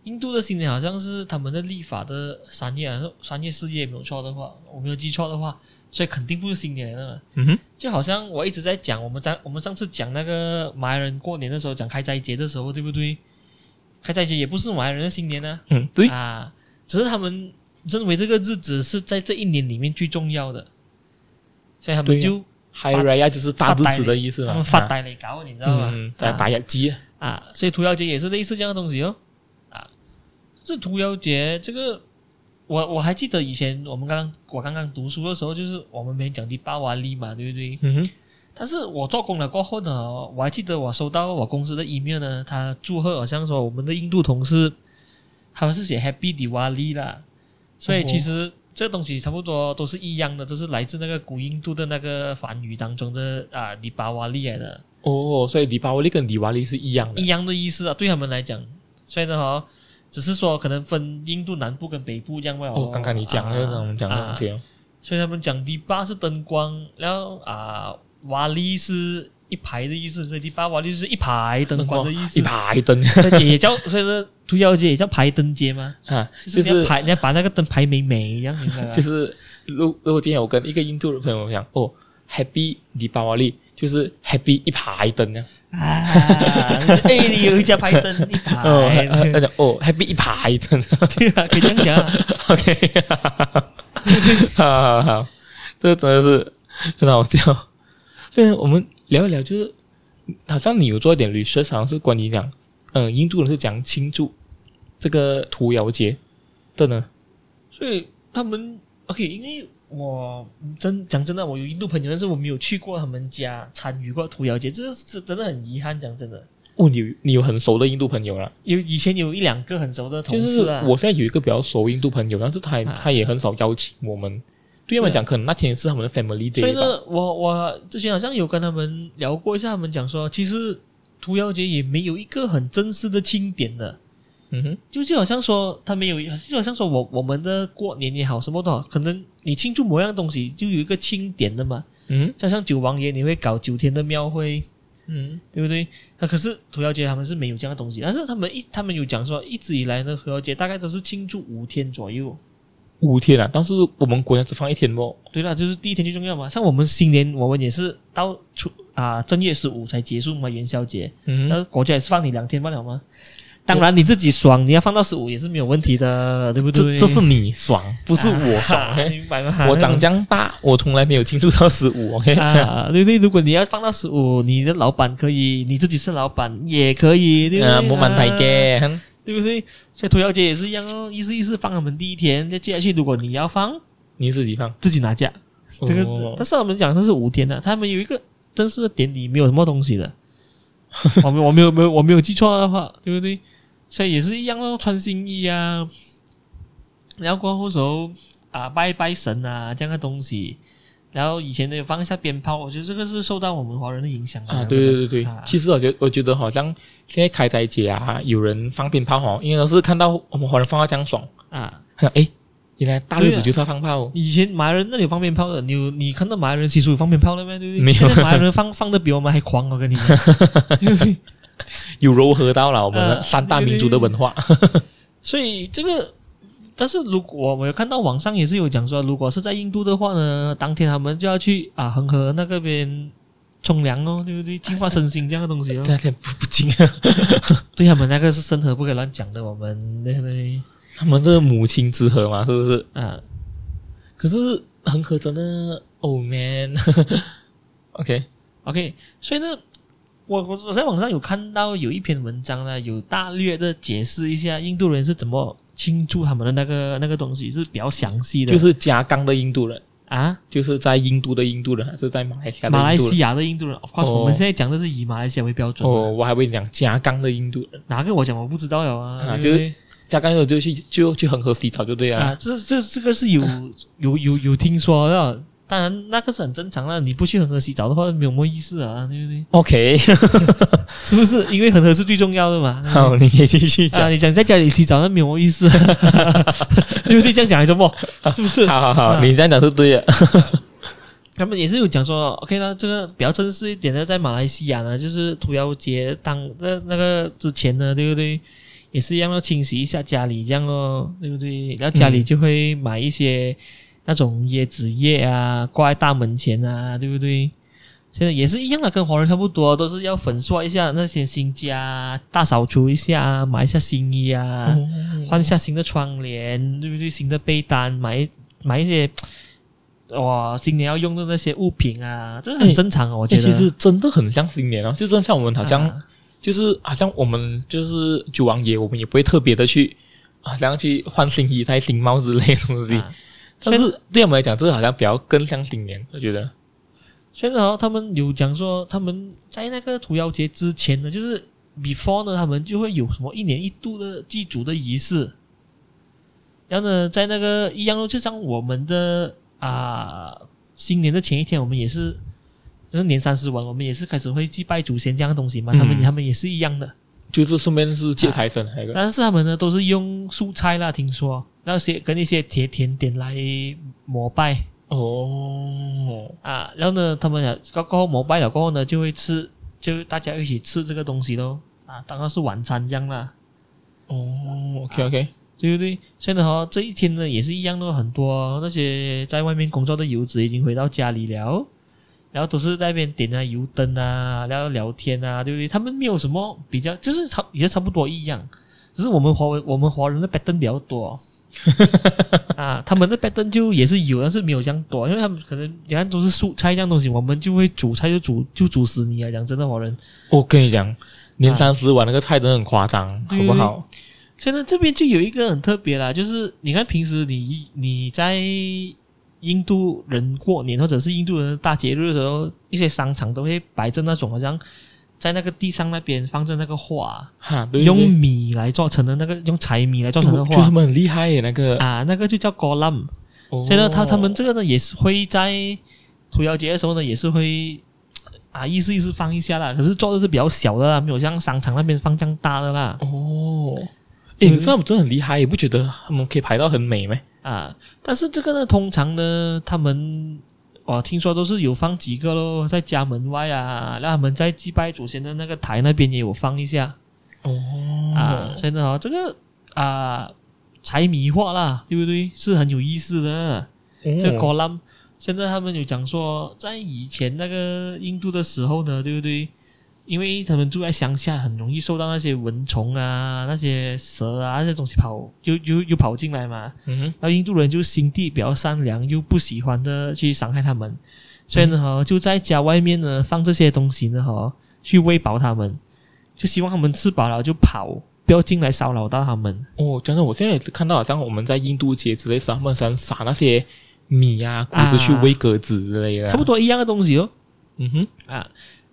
印度的新年好像是他们的历法的三月，三月四月没有错的话，我没有记错的话，所以肯定不是新年的。嗯哼，就好像我一直在讲，我们在我们上次讲那个马来人过年的时候，讲开斋节的时候，对不对？开斋节也不是马来人的新年呢。嗯，对啊，只是他们。认为这个日子是在这一年里面最重要的，所以他们就 Hari Raya 就是大日子的意思嘛。他们发呆来搞，你知道吗？嗯，在打野鸡啊，啊，所以屠妖节也是类似这样的东西哦。啊，这屠妖节这个，我我还记得以前我们刚刚我刚刚读书的时候，就是我们没讲的巴瓦利嘛，对不对？嗯哼。但是我做工了过后呢，我还记得我收到我公司的 email 呢，他祝贺，好像说我们的印度同事，他们是写 Happy Diwali 啦。所以其实这东西差不多都是一样的，都是来自那个古印度的那个梵语当中的啊，迪巴瓦利来的。哦，所以迪巴瓦利跟迪瓦利是一样的，一样的意思啊，对他们来讲。所以呢，哈，只是说可能分印度南部跟北部这样吧。哦，刚刚你讲的那种讲的东西。啊，所以他们讲迪巴是灯光，然后啊，瓦利是。一排的意思，所以第八瓦就是一排灯光的意思。一排灯也叫，所以说屠妖街也叫排灯街吗？啊，就是排，你要把那个灯排美美一样，就是，如如果今天我跟一个印度的朋友讲，哦，Happy 第八瓦利，就是 Happy 一排灯呢。啊，哎，你有一家排灯一排，<laughs> 那讲哦，Happy 一排灯，对啊，可以这样讲。<laughs> OK，好好好，这个真的是很好笑。所以我们。聊一聊，就是好像你有做一点 research，好像是关于讲，嗯，印度人是讲庆祝这个屠妖节的呢。所以他们 OK，因为我真讲真的，我有印度朋友，但是我没有去过他们家参与过屠妖节，这是真的很遗憾。讲真的，哦，你你有很熟的印度朋友了？有以前有一两个很熟的同事啊。我现在有一个比较熟印度朋友，但是他、啊、他也很少邀请我们。对他们讲，可能那天是他们的 family day。所以呢，我我之前好像有跟他们聊过一下，他们讲说，其实屠妖节也没有一个很正式的庆典的。嗯哼，就就好像说，他没有，就好像说我我们的过年也好，什么都好，可能你庆祝某样东西，就有一个庆典的嘛。嗯，就像九王爷，你会搞九天的庙会，嗯，对不对？那可是屠妖节他们是没有这样的东西，但是他们一他们有讲说，一直以来呢，屠妖节大概都是庆祝五天左右。五天啊，但是我们国家只放一天哦。对了，就是第一天最重要嘛。像我们新年，我们也是到初啊正月十五才结束嘛，元宵节。嗯，但是国家也是放你两天不了吗？当然你自己爽，你要放到十五也是没有问题的，对不对？这，这是你爽，不是我爽。啊、明白吗？我长这样大，我从来没有庆祝到十五。OK，啊，对对，如果你要放到十五，你的老板可以，你自己是老板也可以，对不对？啊，没问题嘅。对不对？所以屠小姐也是一样哦，意思意思放我们第一天，再接下去如果你要放，你自己放，自己拿价。这个，哦、但是我们讲的是五天的，他们有一个正式的典礼，没有什么东西的。我没我没有没有我没有记错的话，对不对？所以也是一样哦，穿新衣啊，然后过后时候啊拜拜神啊这样的东西。然后以前呢，放一下鞭炮，我觉得这个是受到我们华人的影响啊。对对对对，啊、其实我觉得我觉得好像现在开斋节啊，有人放鞭炮哦，因为都是看到我们华人放到这样爽啊。哎，原来大日子就是要放炮。以前马来人那里有放鞭炮的，你有你看到马来人习俗有放鞭炮的吗？对不对？没有，马来人放放的比我们还狂，我跟你讲。<laughs> <laughs> <laughs> 有柔合到了我们三大民族的文化，<laughs> 所以这个。但是如果我有看到网上也是有讲说，如果是在印度的话呢，当天他们就要去啊恒河那个边冲凉哦，对不对？净化身心这样的东西哦。<laughs> 对，不不净啊。对他们那个是生河不可以乱讲的，我们对对。他们这个母亲之河嘛，是不是？啊。可是恒河真的，Oh man。OK OK，所以呢，我我我在网上有看到有一篇文章呢，有大略的解释一下印度人是怎么。庆祝他们的那个那个东西是比较详细的，就是加冈的印度人啊，就是在印度的印度人，还是在马来西亚的印度人？马来西亚的印度人，of course，、哦、我们现在讲的是以马来西亚为标准。哦，我还会讲加冈的印度人，哪个我讲我不知道了啊，啊就是加冈的就去就去恒河洗澡就对了。啊，这这这个是有有有有听说的。当然，那个是很正常的。你不去恒河洗澡的话，没有什么意思啊，对不对？OK，<laughs> 是不是？因为恒河是最重要的嘛。好，你可以继续讲。<laughs> 啊，你讲在家里洗澡，那没有什么意思，<laughs> 对不对？这样讲还是不？是不是？好好好，啊、你这样讲是对的。他们也是有讲说，OK 那这个比较正式一点的，在马来西亚呢，就是屠妖节当那那个之前呢，对不对？也是一样要清洗一下家里，这样咯，对不对？然后家里就会买一些。嗯那种椰子叶啊，挂在大门前啊，对不对？现在也是一样的，跟华人差不多，都是要粉刷一下那些新家，大扫除一下，买一下新衣啊，嗯、换一下新的窗帘，对不对？新的被单，买买一些哇，新年要用的那些物品啊，这很正常啊，我觉得。其实真的很像新年啊，就真像我们好像、啊、就是好像我们就是九王爷，我们也不会特别的去啊，这样去换新衣、戴新帽之类的东西。啊但是对我们来讲，这个好像比较更像新年，我觉得。虽然哦，他们有讲说，他们在那个屠妖节之前呢，就是 before 呢，他们就会有什么一年一度的祭祖的仪式。然后呢，在那个一样，就像我们的啊新年的前一天，我们也是，就是年三十晚，我们也是开始会祭拜祖先这样的东西嘛。他们、嗯、他们也是一样的，就是顺便是借财神。但是他们呢，都是用素菜啦，听说。那些跟一些甜甜点来膜拜哦啊，然后呢，他们过过后膜拜了过后呢，就会吃，就大家一起吃这个东西咯啊，当然是晚餐这样啦。哦，OK OK，啊，对不对？所以呢，哈，这一天呢也是一样的，很多那些在外面工作的游子已经回到家里了，然后都是在那边点啊油灯啊，然后聊天啊，对不对？他们没有什么比较，就是差也差不多一样，只是我们华我们华人的摆灯比较多。<laughs> 啊，他们的拜登就也是有，但是没有这样多，因为他们可能你看都是素菜这样东西，我们就会煮菜就煮就煮死你啊！讲真的，华人，我跟你讲，年三十晚那个菜真的很夸张，啊、好不好？现在这边就有一个很特别啦，就是你看平时你你在印度人过年或者是印度人的大节日的时候，一些商场都会摆着那种好像。在那个地上那边放着那个画，哈，对对对，用米来做成的那个，用柴米来做成的画，就他们很厉害耶，那个啊，那个就叫 Golam。所以呢，他他们这个呢也是会在屠妖节的时候呢，也是会啊意思意思放一下啦。可是做的是比较小的啦，没有像商场那边放这样大的啦。哦，诶，可是他们真的很厉害，也不觉得他们可以排到很美吗？啊，但是这个呢，通常呢，他们。哦，听说都是有放几个咯，在家门外啊，让他们在祭拜祖先的那个台那边也有放一下。哦，啊，真的哦，这个啊，柴米化啦，对不对？是很有意思的。哦、这个 column，现在他们有讲说，在以前那个印度的时候呢，对不对？因为他们住在乡下，很容易受到那些蚊虫啊、那些蛇啊那些东西跑，又又又跑进来嘛。嗯哼。然后印度人就心地比较善良，又不喜欢的去伤害他们，所以呢，哈、嗯，就在家外面呢放这些东西呢，哈，去喂饱他们，就希望他们吃饱了就跑，不要进来骚扰到他们。哦，真的，我现在也是看到，好像我们在印度节之类上，他们想撒那些米啊、谷子去喂鸽子之类的、啊，差不多一样的东西哦。嗯哼，啊。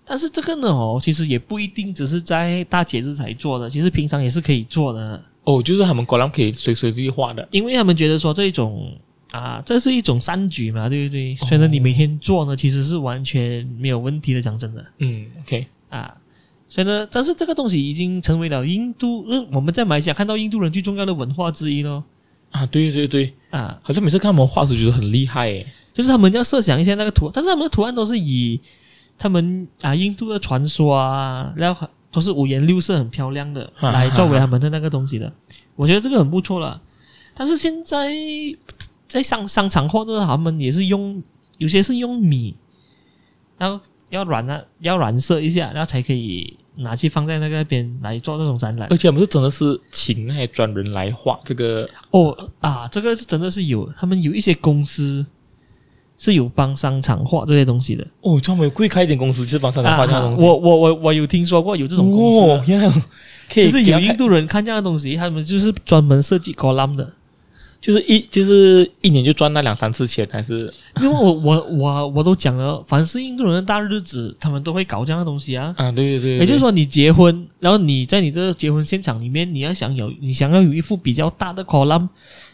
但是这个呢，哦，其实也不一定只是在大节日才做的，其实平常也是可以做的。哦，就是他们果然可以随随意画的，因为他们觉得说这种啊，这是一种善举嘛，对不对？所以呢，你每天做呢，其实是完全没有问题的。讲真的，嗯，OK 啊，所以呢，但是这个东西已经成为了印度，嗯，我们在马来西亚看到印度人最重要的文化之一咯。啊，对对对，啊，好像每次看他们画都觉得很厉害诶，就是他们要设想一下那个图，但是他们的图案都是以。他们啊，印度的传说啊，然后都是五颜六色、很漂亮的，来作为他们的那个东西的。我觉得这个很不错了。但是现在在商商场或者，他们也是用有些是用米，然后要染啊，要染色一下，然后才可以拿去放在那个边来做那种展览。而且我们是真的是请那些专人来画这个哦啊，这个是真的是有，他们有一些公司。是有帮商场画这些东西的哦，专门会开一点公司，就是帮商场画这些东西。我我我我有听说过有这种公司，哦，原来可以，就是有印度人看这样的东西，他们就是专门设计 column 的。就是一就是一年就赚那两三次钱，还是因为我 <laughs> 我我我都讲了，凡是印度人的大日子，他们都会搞这样的东西啊。啊，对对对，也就是说，你结婚，然后你在你这个结婚现场里面，你要想有你想要有一副比较大的 column，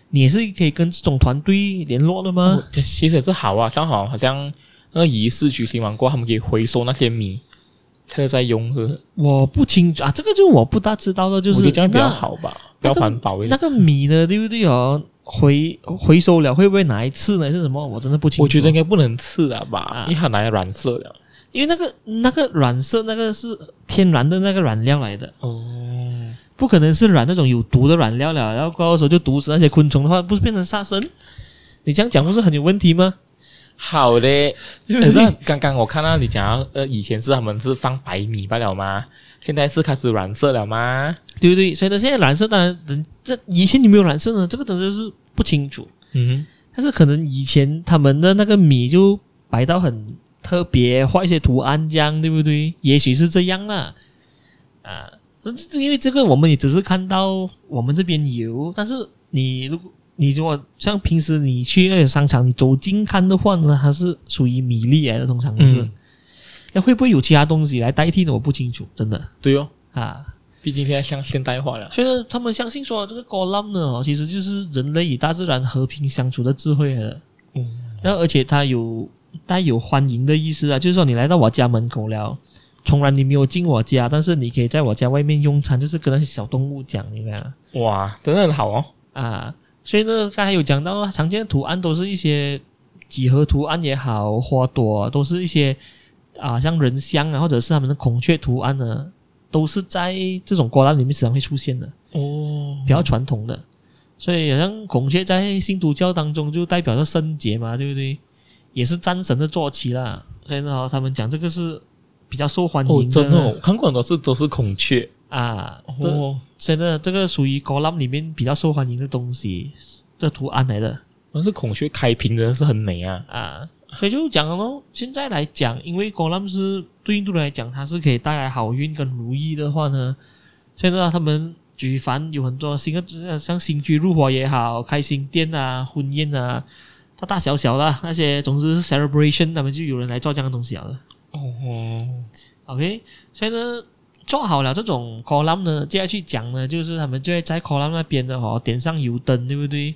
你也是可以跟这种团队联络的吗？哦、其实也是好啊，正好好像那个仪式举行完过后，他们可以回收那些米。特在用是？我不清楚啊，这个就我不大知道的，就是我觉得这样比较好吧，比较环保一点。那个米呢，对不对哦？回回收了会不会拿来吃呢？是什么？我真的不清楚。我觉得应该不能吃了吧，啊、因为它拿来染色的。因为那个那个染色那个是天然的那个染料来的哦，不可能是染那种有毒的染料了。然后到时候就毒死那些昆虫的话，不是变成杀生？你这样讲不是很有问题吗？好的，<laughs> 可是刚刚我看到你讲，呃，以前是他们是放白米罢了吗？现在是开始染色了吗？对不对？所以呢，现在染色当然，人这以前你没有染色呢，这个东西是不清楚。嗯哼，但是可能以前他们的那个米就白到很特别，画一些图案这样，对不对？也许是这样啦。啊，因为这个我们也只是看到我们这边有，但是你如果。你如果像平时你去那些商场，你走近看的话呢，它是属于米粒来的，通常就是。那、嗯、会不会有其他东西来代替呢？我不清楚，真的。对哦，啊，毕竟现在像现代化了。所以呢，他们相信说这个 Kolam 呢，其实就是人类与大自然和平相处的智慧来的。嗯。然后，而且它有带有欢迎的意思啊，就是说你来到我家门口了，从来你没有进我家，但是你可以在我家外面用餐，就是跟那些小动物讲，你看。哇，真的很好哦。啊。所以呢，刚才有讲到常见的图案都是一些几何图案也好，花朵都是一些啊，像人像啊，或者是他们的孔雀图案呢，都是在这种瓜篮里面时常会出现的哦，比较传统的。所以好像孔雀在新都教当中就代表着圣洁嘛，对不对？也是战神的坐骑啦。所以呢，他们讲这个是比较受欢迎的。哦，真的哦，看过都是都是孔雀。啊，哦真的这个属于 Kolam 里面比较受欢迎的东西，这图案来的。但是孔雀开屏真的是很美啊啊！所以就讲了，现在来讲，因为 Kolam 是对印度来讲，它是可以带来好运跟如意的话呢，现在，他们举凡有很多新的，像新居入伙也好，开新店啊、婚宴啊，大大小小的那些，总之是 celebration，他们就有人来做这样的东西了。哦，OK，所以呢。做好了这种 column 呢，接下去讲呢，就是他们就会在 column 那边的哈点上油灯，对不对？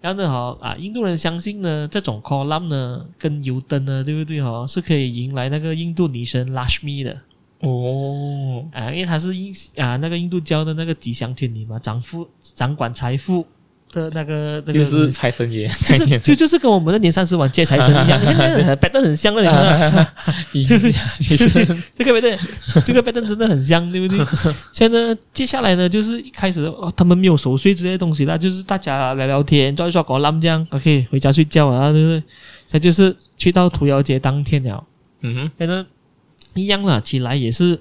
然后呢哈啊，印度人相信呢，这种 column 呢跟油灯呢，对不对哈，是可以迎来那个印度女神 Lakshmi 的哦啊，因为它是印啊那个印度教的那个吉祥天女嘛，掌富掌管财富。的那个那个是财神爷就就是跟我们的年三十晚接财神一样，<laughs> 摆得很像的，你看，就是也是这个摆凳，这个摆凳真的很像，对不对？<laughs> 所以呢，接下来呢，就是一开始哦，他们没有守岁之类东西啦，就是大家聊聊天，抓一抓狗浪这样，OK，回家睡觉啊，对不对？他就是去到屠妖节当天了，嗯哼，反正一样啦，起来也是。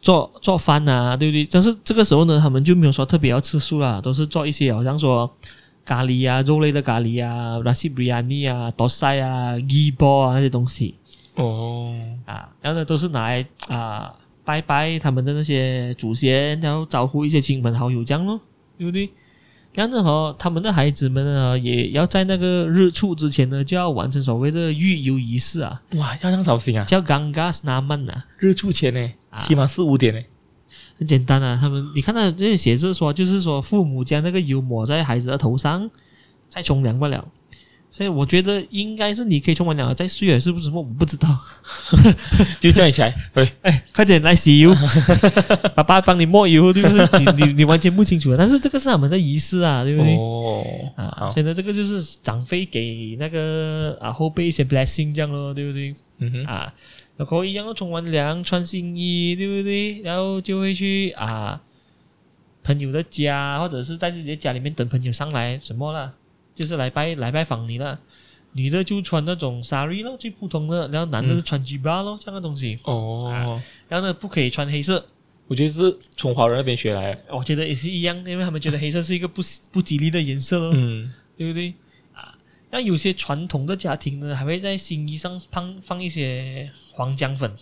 做做饭啊，对不对？但是这个时候呢，他们就没有说特别要吃素啦，都是做一些好像说咖喱啊、肉类的咖喱啊、nasi biryani 啊、dosai 啊、ghee ball 啊那些东西。哦，啊，然后呢，都是拿来啊拜拜他们的那些祖先，然后招呼一些亲朋好友这样咯，对不对？这样子和，他们的孩子们呢，也要在那个日出之前呢，就要完成所谓的浴游仪式啊。哇，要这样小心啊！叫 Ganga Snaman 啊，日出前呢。起码四五点呢，很简单啊。他们你看到这些写着说，就是说父母将那个油抹在孩子的头上，再冲凉不了。所以我觉得应该是你可以冲完凉再睡了，是不是？我不知道，<laughs> 就叫你起来，哎哎，快点来洗油，<laughs> 爸爸帮你抹油，对不对？你你你完全不清楚，但是这个是他们的仪式啊，对不对？哦啊，现在这个就是长辈给那个啊后辈一些 blessing 这样咯，对不对？嗯哼啊。然后一样冲完凉，穿新衣，对不对？然后就会去啊朋友的家，或者是在自己的家里面等朋友上来，什么啦？就是来拜来拜访你了。女的就穿那种 sari 咯，最普通的，然后男的就穿 jubah 咯，这样的东西。哦、啊。然后呢，不可以穿黑色。我觉得是从华人那边学来的。我觉得也是一样，因为他们觉得黑色是一个不不吉利的颜色咯，嗯，对不对？那有些传统的家庭呢，还会在新衣上放放一些黄姜粉。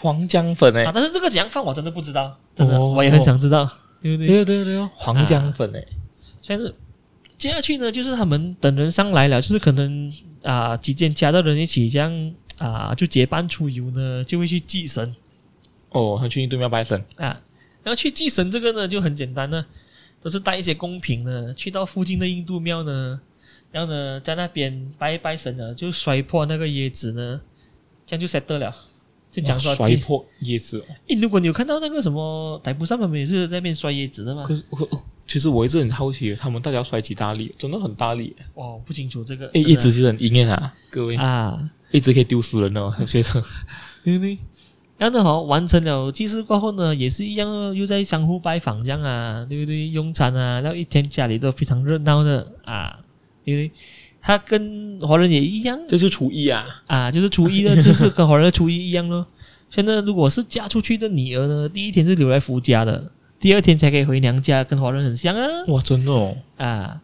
黄姜粉哎、但是这个怎样放我真的不知道，真的、哦、我也很想知道，对不对？对对对哦，黄姜粉哎、欸，现在接下去呢，就是他们等人上来了，就是可能啊几间家的人一起这样啊就结伴出游呢，就会去祭神。哦，他去印度庙拜神啊，然后去祭神这个呢就很简单呢，都是带一些贡品呢，去到附近的印度庙呢，然后呢在那边拜一拜神呢，就摔破那个椰子呢，这样就 set 了，就讲说摔破椰子。诶，如果你有看到那个什么逮捕上面也是在那边摔椰子的吗？可是我其实我一直很好奇，他们到底要摔几大力？真的很大力哦，不清楚这个。诶，一直是很阴啊，各位啊，一直可以丢死人哦，学生，<laughs> 对不对？然后呢，好，完成了祭祀过后呢，也是一样，又在相互拜访这样啊，对不对？用餐啊，然后一天家里都非常热闹的啊，因为他跟华人也一样，这是初一啊，啊，就是初一的，<laughs> 就是跟华人的初一一样咯。现在如果是嫁出去的女儿呢，第一天是留在夫家的，第二天才可以回娘家，跟华人很像啊。哇，真的哦，啊，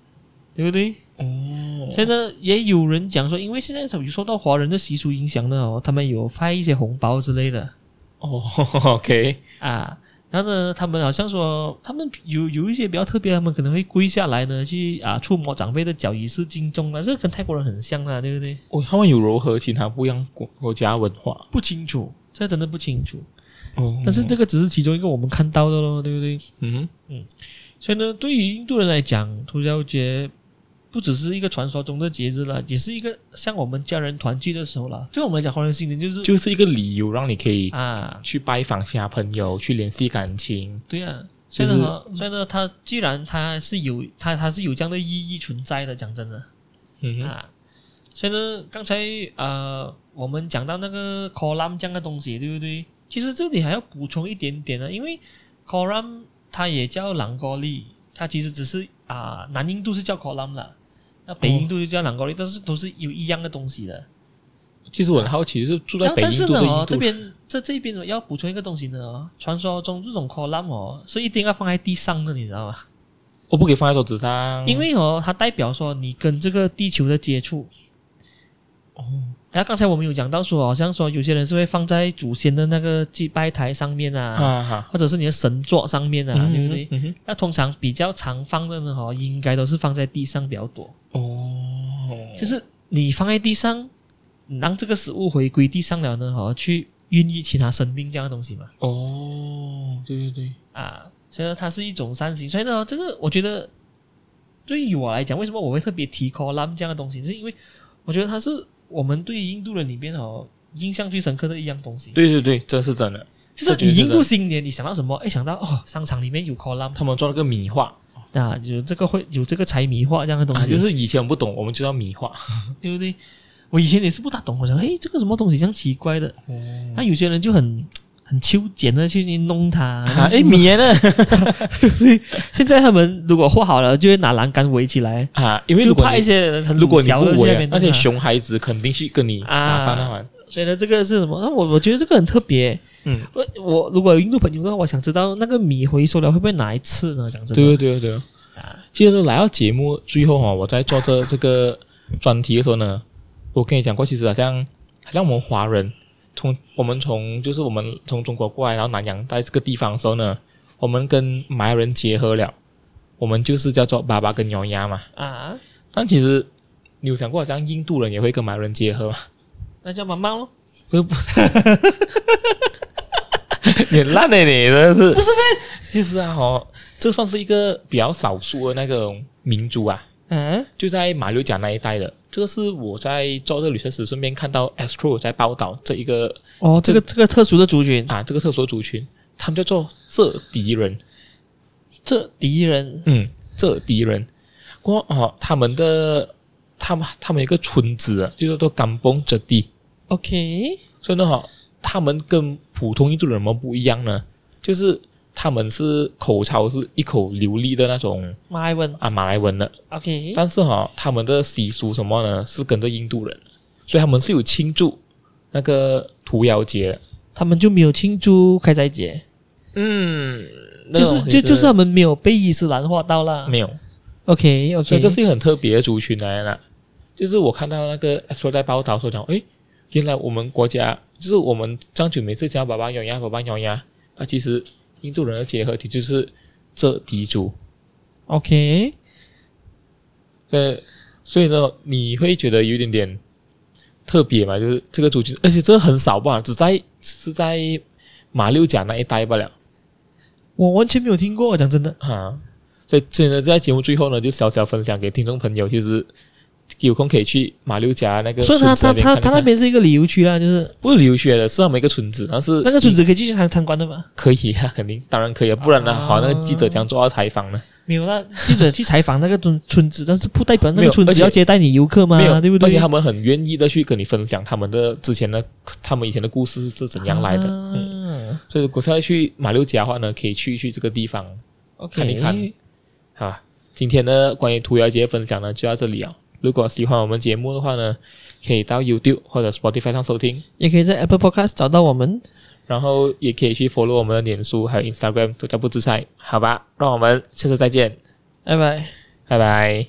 对不对？哦，现在也有人讲说，因为现在有受到华人的习俗影响呢，哦，他们有发一些红包之类的。哦，<laughs> OK 啊，然后呢，他们好像说，他们有有一些比较特别，他们可能会跪下来呢，去啊触摸长辈的脚，以示敬重啊，这跟泰国人很像啊，对不对？哦，他们有柔和其他不一样国国家文化，不清楚，这真的不清楚。哦，但是这个只是其中一个我们看到的咯，对不对？嗯嗯，所以呢，对于印度人来讲，屠妖节。不只是一个传说中的节日了，也是一个像我们家人团聚的时候了。对我们来讲，华人新年就是就是一个理由，让你可以啊去拜访其他朋友，去联系感情。对啊，所以呢，所以呢，它既然它是有它它是有这样的意义存在的，讲真的，嗯哼啊，所以呢，刚才呃我们讲到那个 column 这样的东西，对不对？其实这里还要补充一点点呢，因为 column 它也叫朗高利，它其实只是啊、呃、南印度是叫 kolam 啦。那北印度就叫南高丽，但是都是有一样的东西的。其实我很好奇，是住在北印度这边在这边要补充一个东西呢。传说中这种 column 哦，是一定要放在地上的，你知道吗？我不可以放在桌子上，因为哦，它代表说你跟这个地球的接触。哦，然后刚才我们有讲到说，好像说有些人是会放在祖先的那个祭拜台上面啊，啊或者是你的神座上面啊，嗯、对不对？嗯，那通常比较常放的呢，哈，应该都是放在地上比较多。哦，就是你放在地上，让这个食物回归地上了呢，哈，去孕育其他生命这样的东西嘛。哦，对对对，啊，所以说，它是一种善行。所以呢，这个我觉得对于我来讲，为什么我会特别提 kolam 这样的东西，是因为我觉得它是我们对印度人里边哦印象最深刻的一样东西。对对对，这是真的。就是你印度新年，你想到什么？哎，想到哦，商场里面有 column，他们做了个米画。啊，有这个会有这个柴米画这样的东西，啊、就是以前我不懂，我们就叫米画，<laughs> 对不对？我以前也是不大懂，我想，哎，这个什么东西这样奇怪的？那、嗯啊、有些人就很很秋俭的去弄它，诶，<laughs> 米呢？<laughs> 现在他们如果画好了，就会拿栏杆围起来啊，因为如果怕一些人很如果你不围，那些啊、熊孩子肯定去跟你打翻那玩。所以呢，这个是什么？那我我觉得这个很特别。嗯，我我如果有印度朋友的话，我想知道那个米回收了会不会拿一次呢？讲真的。对对对对。啊，其实来到节目最后哈，我在做这这个专题的时候呢，我跟你讲过，其实好像好像我们华人从我们从就是我们从中国过来，然后南洋在这个地方的时候呢，我们跟马来人结合了，我们就是叫做爸爸跟娘丫嘛。啊，但其实你有想过，好像印度人也会跟马来人结合吗？那叫妈妈咯。不不，<laughs> 你烂的你，真的是不是呗？其实啊，哦，这算是一个比较少数的那个民族啊。嗯，就在马六甲那一带的。这个是我在做这个旅程时顺便看到 Astro 在报道这一个哦，这个这个特殊的族群啊，这个特殊的族群，他们叫做浙敌人。浙敌人，嗯，浙敌人。过哦，他们的他们他们有一个村子啊，就叫做甘榜浙地。OK，所以呢，哈，他们跟普通印度人有什么不一样呢？就是他们是口操是一口流利的那种马来文啊，马来文的。OK，但是哈，他们的习俗什么呢？是跟着印度人，所以他们是有庆祝那个屠妖节，他们就没有庆祝开斋节。嗯，就是就就是他们没有被伊斯兰化到啦。没有。OK OK，所以这是一个很特别的族群来了。就是我看到那个说在报道说讲，诶。原来我们国家就是我们这样就每次叫爸爸娘呀，爸爸娘呀，啊，其实印度人的结合体就是这地族。OK，呃，所以呢，你会觉得有点点特别嘛？就是这个族群，而且这很少吧，只在是在马六甲那一带罢了。我完全没有听过，讲真的哈。所以，所以呢，在节目最后呢，就小小分享给听众朋友，其实有空可以去马六甲那个。所以，他他他他那边是一个旅游区啦，就是不是旅游区的，是他们一个村子，但是那个村子可以继续参参观的吗？可以啊，肯定，当然可以啊，不然呢，啊、好，那个记者将做到采访呢？没有那，记者去采访那个村村子，但是不代表那个村子要接待你游客吗？没有，对不对？而且他们很愿意的去跟你分享他们的之前的，他们以前的故事是怎样来的。啊、嗯，所以，如果要去马六甲的话呢，可以去去这个地方看一看，啊。今天呢关于屠妖节分享呢，就到这里啊。如果喜欢我们节目的话呢，可以到 YouTube 或者 Spotify 上收听，也可以在 Apple Podcast 找到我们，然后也可以去 follow 我们的脸书还有 Instagram 都叫不自在，好吧？让我们下次再见，拜拜，拜拜。